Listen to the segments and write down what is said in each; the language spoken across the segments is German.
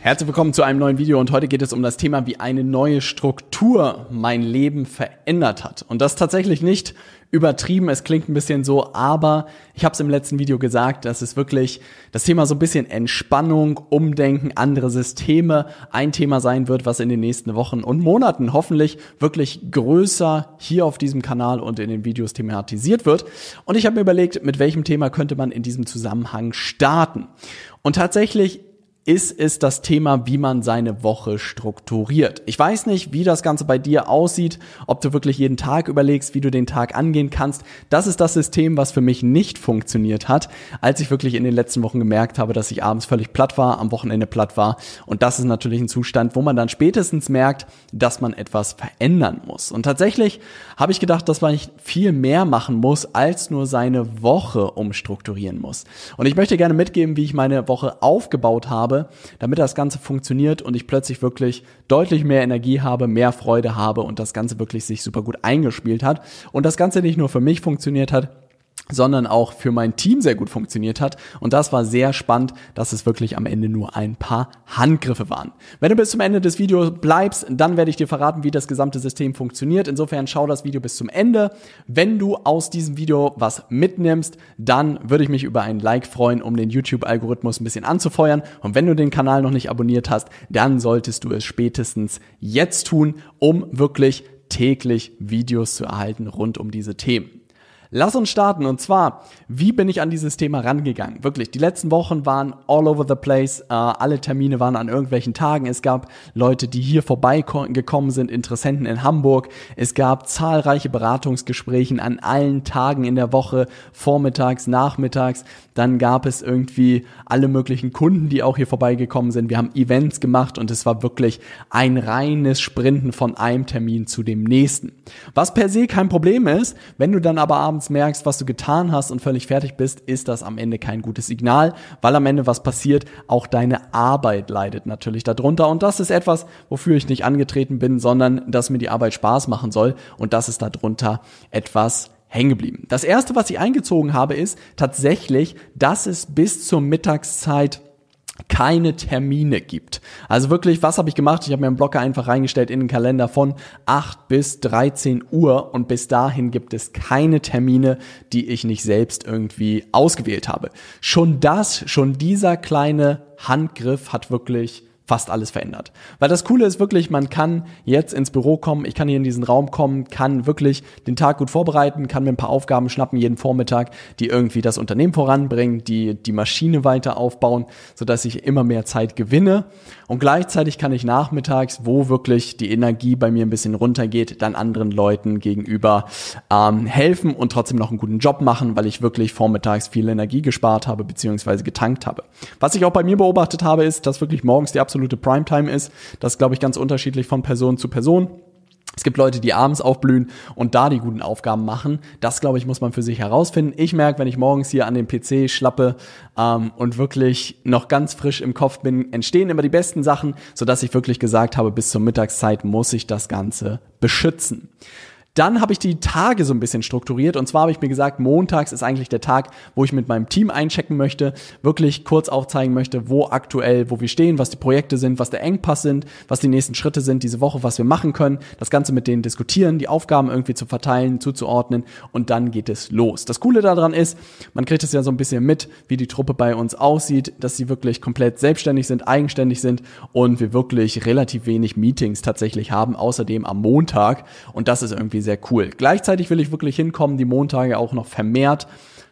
Herzlich willkommen zu einem neuen Video und heute geht es um das Thema, wie eine neue Struktur mein Leben verändert hat. Und das tatsächlich nicht übertrieben, es klingt ein bisschen so, aber ich habe es im letzten Video gesagt, dass es wirklich das Thema so ein bisschen Entspannung, Umdenken, andere Systeme ein Thema sein wird, was in den nächsten Wochen und Monaten hoffentlich wirklich größer hier auf diesem Kanal und in den Videos thematisiert wird. Und ich habe mir überlegt, mit welchem Thema könnte man in diesem Zusammenhang starten. Und tatsächlich ist es das Thema, wie man seine Woche strukturiert. Ich weiß nicht, wie das Ganze bei dir aussieht, ob du wirklich jeden Tag überlegst, wie du den Tag angehen kannst. Das ist das System, was für mich nicht funktioniert hat, als ich wirklich in den letzten Wochen gemerkt habe, dass ich abends völlig platt war, am Wochenende platt war. Und das ist natürlich ein Zustand, wo man dann spätestens merkt, dass man etwas verändern muss. Und tatsächlich habe ich gedacht, dass man viel mehr machen muss, als nur seine Woche umstrukturieren muss. Und ich möchte gerne mitgeben, wie ich meine Woche aufgebaut habe, habe, damit das Ganze funktioniert und ich plötzlich wirklich deutlich mehr Energie habe, mehr Freude habe und das Ganze wirklich sich super gut eingespielt hat und das Ganze nicht nur für mich funktioniert hat, sondern auch für mein Team sehr gut funktioniert hat. Und das war sehr spannend, dass es wirklich am Ende nur ein paar Handgriffe waren. Wenn du bis zum Ende des Videos bleibst, dann werde ich dir verraten, wie das gesamte System funktioniert. Insofern schau das Video bis zum Ende. Wenn du aus diesem Video was mitnimmst, dann würde ich mich über ein Like freuen, um den YouTube-Algorithmus ein bisschen anzufeuern. Und wenn du den Kanal noch nicht abonniert hast, dann solltest du es spätestens jetzt tun, um wirklich täglich Videos zu erhalten rund um diese Themen. Lass uns starten. Und zwar, wie bin ich an dieses Thema rangegangen? Wirklich, die letzten Wochen waren all over the place. Äh, alle Termine waren an irgendwelchen Tagen. Es gab Leute, die hier vorbeigekommen sind, Interessenten in Hamburg. Es gab zahlreiche Beratungsgespräche an allen Tagen in der Woche, vormittags, nachmittags. Dann gab es irgendwie alle möglichen Kunden, die auch hier vorbeigekommen sind. Wir haben Events gemacht und es war wirklich ein reines Sprinten von einem Termin zu dem nächsten. Was per se kein Problem ist, wenn du dann aber abends merkst, was du getan hast und völlig fertig bist, ist das am Ende kein gutes Signal, weil am Ende was passiert, auch deine Arbeit leidet natürlich darunter. Und das ist etwas, wofür ich nicht angetreten bin, sondern dass mir die Arbeit Spaß machen soll. Und das ist darunter etwas hängen geblieben. Das erste, was ich eingezogen habe, ist tatsächlich, dass es bis zur Mittagszeit keine Termine gibt. Also wirklich, was habe ich gemacht? Ich habe mir einen Blocker einfach reingestellt in den Kalender von 8 bis 13 Uhr und bis dahin gibt es keine Termine, die ich nicht selbst irgendwie ausgewählt habe. Schon das, schon dieser kleine Handgriff hat wirklich fast alles verändert. Weil das Coole ist wirklich, man kann jetzt ins Büro kommen, ich kann hier in diesen Raum kommen, kann wirklich den Tag gut vorbereiten, kann mir ein paar Aufgaben schnappen jeden Vormittag, die irgendwie das Unternehmen voranbringen, die die Maschine weiter aufbauen, sodass ich immer mehr Zeit gewinne. Und gleichzeitig kann ich nachmittags, wo wirklich die Energie bei mir ein bisschen runtergeht, dann anderen Leuten gegenüber ähm, helfen und trotzdem noch einen guten Job machen, weil ich wirklich vormittags viel Energie gespart habe beziehungsweise getankt habe. Was ich auch bei mir beobachtet habe, ist, dass wirklich morgens die absolute absolute Primetime ist. Das ist, glaube ich, ganz unterschiedlich von Person zu Person. Es gibt Leute, die abends aufblühen und da die guten Aufgaben machen. Das, glaube ich, muss man für sich herausfinden. Ich merke, wenn ich morgens hier an den PC schlappe ähm, und wirklich noch ganz frisch im Kopf bin, entstehen immer die besten Sachen, sodass ich wirklich gesagt habe, bis zur Mittagszeit muss ich das Ganze beschützen. Dann habe ich die Tage so ein bisschen strukturiert. Und zwar habe ich mir gesagt, montags ist eigentlich der Tag, wo ich mit meinem Team einchecken möchte, wirklich kurz aufzeigen möchte, wo aktuell, wo wir stehen, was die Projekte sind, was der Engpass sind, was die nächsten Schritte sind diese Woche, was wir machen können, das Ganze mit denen diskutieren, die Aufgaben irgendwie zu verteilen, zuzuordnen. Und dann geht es los. Das Coole daran ist, man kriegt es ja so ein bisschen mit, wie die Truppe bei uns aussieht, dass sie wirklich komplett selbstständig sind, eigenständig sind und wir wirklich relativ wenig Meetings tatsächlich haben, außerdem am Montag. Und das ist irgendwie sehr cool. Gleichzeitig will ich wirklich hinkommen, die Montage auch noch vermehrt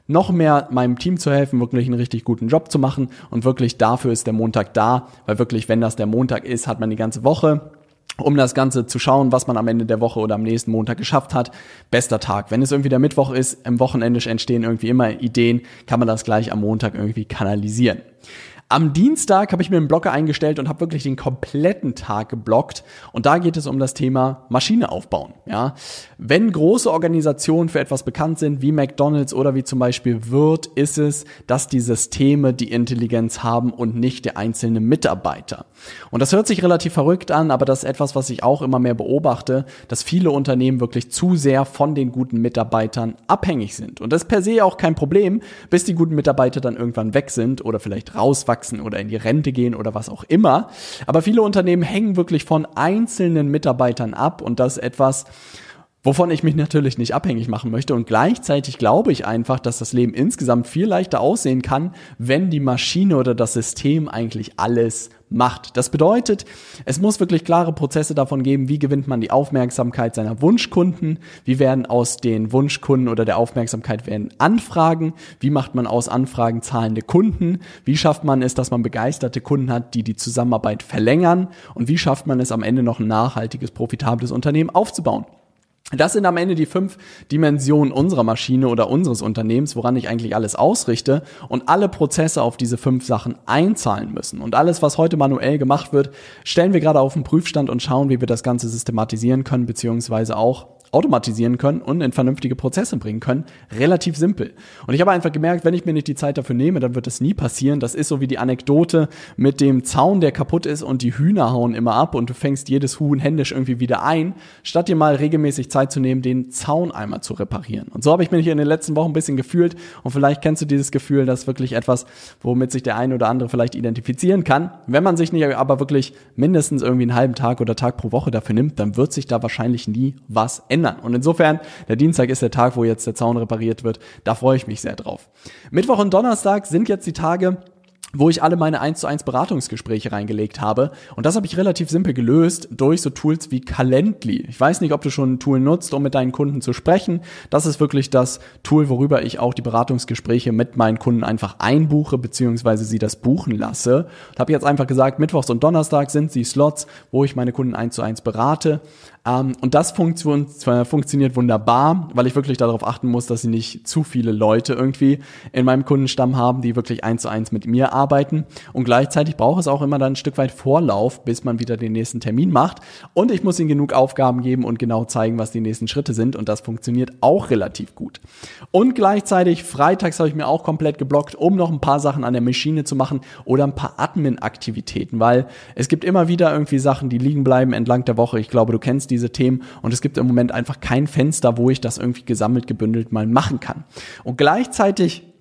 noch mehr meinem Team zu helfen, wirklich einen richtig guten Job zu machen und wirklich dafür ist der Montag da, weil wirklich, wenn das der Montag ist, hat man die ganze Woche um das Ganze zu schauen, was man am Ende der Woche oder am nächsten Montag geschafft hat. Bester Tag. Wenn es irgendwie der Mittwoch ist, im Wochenende entstehen irgendwie immer Ideen, kann man das gleich am Montag irgendwie kanalisieren. Am Dienstag habe ich mir einen Blocker eingestellt und habe wirklich den kompletten Tag geblockt. Und da geht es um das Thema Maschine aufbauen. Ja, wenn große Organisationen für etwas bekannt sind, wie McDonald's oder wie zum Beispiel Wirt, ist es, dass die Systeme die Intelligenz haben und nicht der einzelne Mitarbeiter. Und das hört sich relativ verrückt an, aber das ist etwas, was ich auch immer mehr beobachte, dass viele Unternehmen wirklich zu sehr von den guten Mitarbeitern abhängig sind. Und das ist per se auch kein Problem, bis die guten Mitarbeiter dann irgendwann weg sind oder vielleicht rauswachsen oder in die Rente gehen oder was auch immer. Aber viele Unternehmen hängen wirklich von einzelnen Mitarbeitern ab und das ist etwas, wovon ich mich natürlich nicht abhängig machen möchte. Und gleichzeitig glaube ich einfach, dass das Leben insgesamt viel leichter aussehen kann, wenn die Maschine oder das System eigentlich alles macht. Das bedeutet, es muss wirklich klare Prozesse davon geben, wie gewinnt man die Aufmerksamkeit seiner Wunschkunden, wie werden aus den Wunschkunden oder der Aufmerksamkeit werden Anfragen, wie macht man aus Anfragen zahlende Kunden, wie schafft man es, dass man begeisterte Kunden hat, die die Zusammenarbeit verlängern und wie schafft man es am Ende noch ein nachhaltiges, profitables Unternehmen aufzubauen. Das sind am Ende die fünf Dimensionen unserer Maschine oder unseres Unternehmens, woran ich eigentlich alles ausrichte und alle Prozesse auf diese fünf Sachen einzahlen müssen. Und alles, was heute manuell gemacht wird, stellen wir gerade auf den Prüfstand und schauen, wie wir das Ganze systematisieren können, beziehungsweise auch automatisieren können und in vernünftige Prozesse bringen können. Relativ simpel. Und ich habe einfach gemerkt, wenn ich mir nicht die Zeit dafür nehme, dann wird das nie passieren. Das ist so wie die Anekdote mit dem Zaun, der kaputt ist und die Hühner hauen immer ab und du fängst jedes Huhn händisch irgendwie wieder ein, statt dir mal regelmäßig Zeit zu nehmen, den Zaun einmal zu reparieren. Und so habe ich mich in den letzten Wochen ein bisschen gefühlt und vielleicht kennst du dieses Gefühl, das ist wirklich etwas, womit sich der eine oder andere vielleicht identifizieren kann. Wenn man sich nicht aber wirklich mindestens irgendwie einen halben Tag oder Tag pro Woche dafür nimmt, dann wird sich da wahrscheinlich nie was ändern ändern. Und insofern, der Dienstag ist der Tag, wo jetzt der Zaun repariert wird. Da freue ich mich sehr drauf. Mittwoch und Donnerstag sind jetzt die Tage, wo ich alle meine 1 zu 1 Beratungsgespräche reingelegt habe. Und das habe ich relativ simpel gelöst durch so Tools wie Calendly. Ich weiß nicht, ob du schon ein Tool nutzt, um mit deinen Kunden zu sprechen. Das ist wirklich das Tool, worüber ich auch die Beratungsgespräche mit meinen Kunden einfach einbuche, beziehungsweise sie das buchen lasse. Ich habe jetzt einfach gesagt, Mittwochs und Donnerstag sind die Slots, wo ich meine Kunden 1 zu 1 berate. Ähm, und das funktio funktioniert wunderbar, weil ich wirklich darauf achten muss, dass sie nicht zu viele Leute irgendwie in meinem Kundenstamm haben, die wirklich eins zu eins mit mir arbeiten. Und gleichzeitig braucht es auch immer dann ein Stück weit Vorlauf, bis man wieder den nächsten Termin macht. Und ich muss ihnen genug Aufgaben geben und genau zeigen, was die nächsten Schritte sind. Und das funktioniert auch relativ gut. Und gleichzeitig, freitags habe ich mir auch komplett geblockt, um noch ein paar Sachen an der Maschine zu machen oder ein paar Admin-Aktivitäten, weil es gibt immer wieder irgendwie Sachen, die liegen bleiben entlang der Woche. Ich glaube, du kennst die diese Themen und es gibt im Moment einfach kein Fenster, wo ich das irgendwie gesammelt, gebündelt mal machen kann. Und gleichzeitig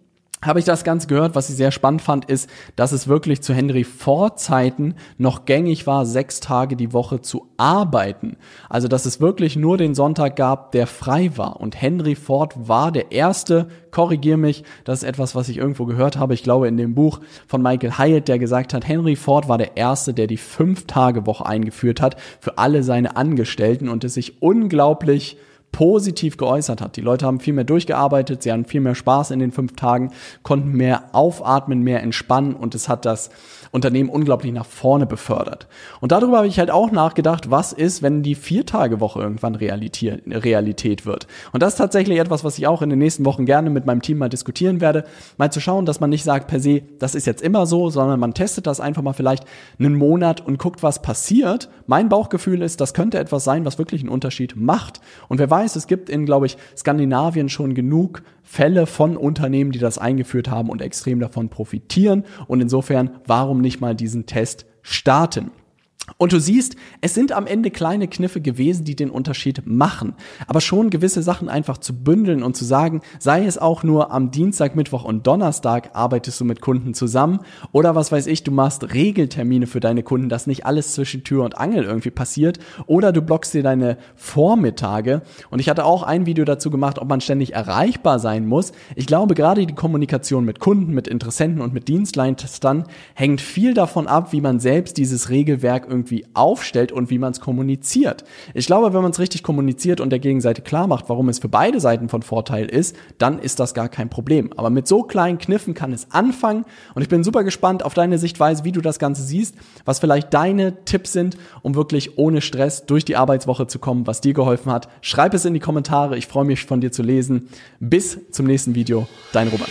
habe ich das Ganze gehört. Was ich sehr spannend fand, ist, dass es wirklich zu Henry Ford Zeiten noch gängig war, sechs Tage die Woche zu arbeiten. Also, dass es wirklich nur den Sonntag gab, der frei war. Und Henry Ford war der erste, korrigier mich, das ist etwas, was ich irgendwo gehört habe. Ich glaube, in dem Buch von Michael Hyatt, der gesagt hat, Henry Ford war der erste, der die Fünf-Tage-Woche eingeführt hat für alle seine Angestellten und es sich unglaublich positiv geäußert hat. Die Leute haben viel mehr durchgearbeitet, sie hatten viel mehr Spaß in den fünf Tagen, konnten mehr aufatmen, mehr entspannen und es hat das Unternehmen unglaublich nach vorne befördert. Und darüber habe ich halt auch nachgedacht, was ist, wenn die Viertagewoche irgendwann Realität wird. Und das ist tatsächlich etwas, was ich auch in den nächsten Wochen gerne mit meinem Team mal diskutieren werde, mal zu schauen, dass man nicht sagt per se, das ist jetzt immer so, sondern man testet das einfach mal vielleicht einen Monat und guckt, was passiert. Mein Bauchgefühl ist, das könnte etwas sein, was wirklich einen Unterschied macht. Und wer weiß, es gibt in, glaube ich, Skandinavien schon genug Fälle von Unternehmen, die das eingeführt haben und extrem davon profitieren. Und insofern, warum nicht mal diesen Test starten? Und du siehst, es sind am Ende kleine Kniffe gewesen, die den Unterschied machen. Aber schon gewisse Sachen einfach zu bündeln und zu sagen, sei es auch nur am Dienstag, Mittwoch und Donnerstag arbeitest du mit Kunden zusammen oder was weiß ich, du machst Regeltermine für deine Kunden, dass nicht alles zwischen Tür und Angel irgendwie passiert oder du blockst dir deine Vormittage. Und ich hatte auch ein Video dazu gemacht, ob man ständig erreichbar sein muss. Ich glaube, gerade die Kommunikation mit Kunden, mit Interessenten und mit Dienstleistern hängt viel davon ab, wie man selbst dieses Regelwerk irgendwie aufstellt und wie man es kommuniziert. Ich glaube, wenn man es richtig kommuniziert und der Gegenseite klar macht, warum es für beide Seiten von Vorteil ist, dann ist das gar kein Problem. Aber mit so kleinen Kniffen kann es anfangen und ich bin super gespannt auf deine Sichtweise, wie du das Ganze siehst, was vielleicht deine Tipps sind, um wirklich ohne Stress durch die Arbeitswoche zu kommen, was dir geholfen hat. Schreib es in die Kommentare. Ich freue mich von dir zu lesen. Bis zum nächsten Video. Dein Robert.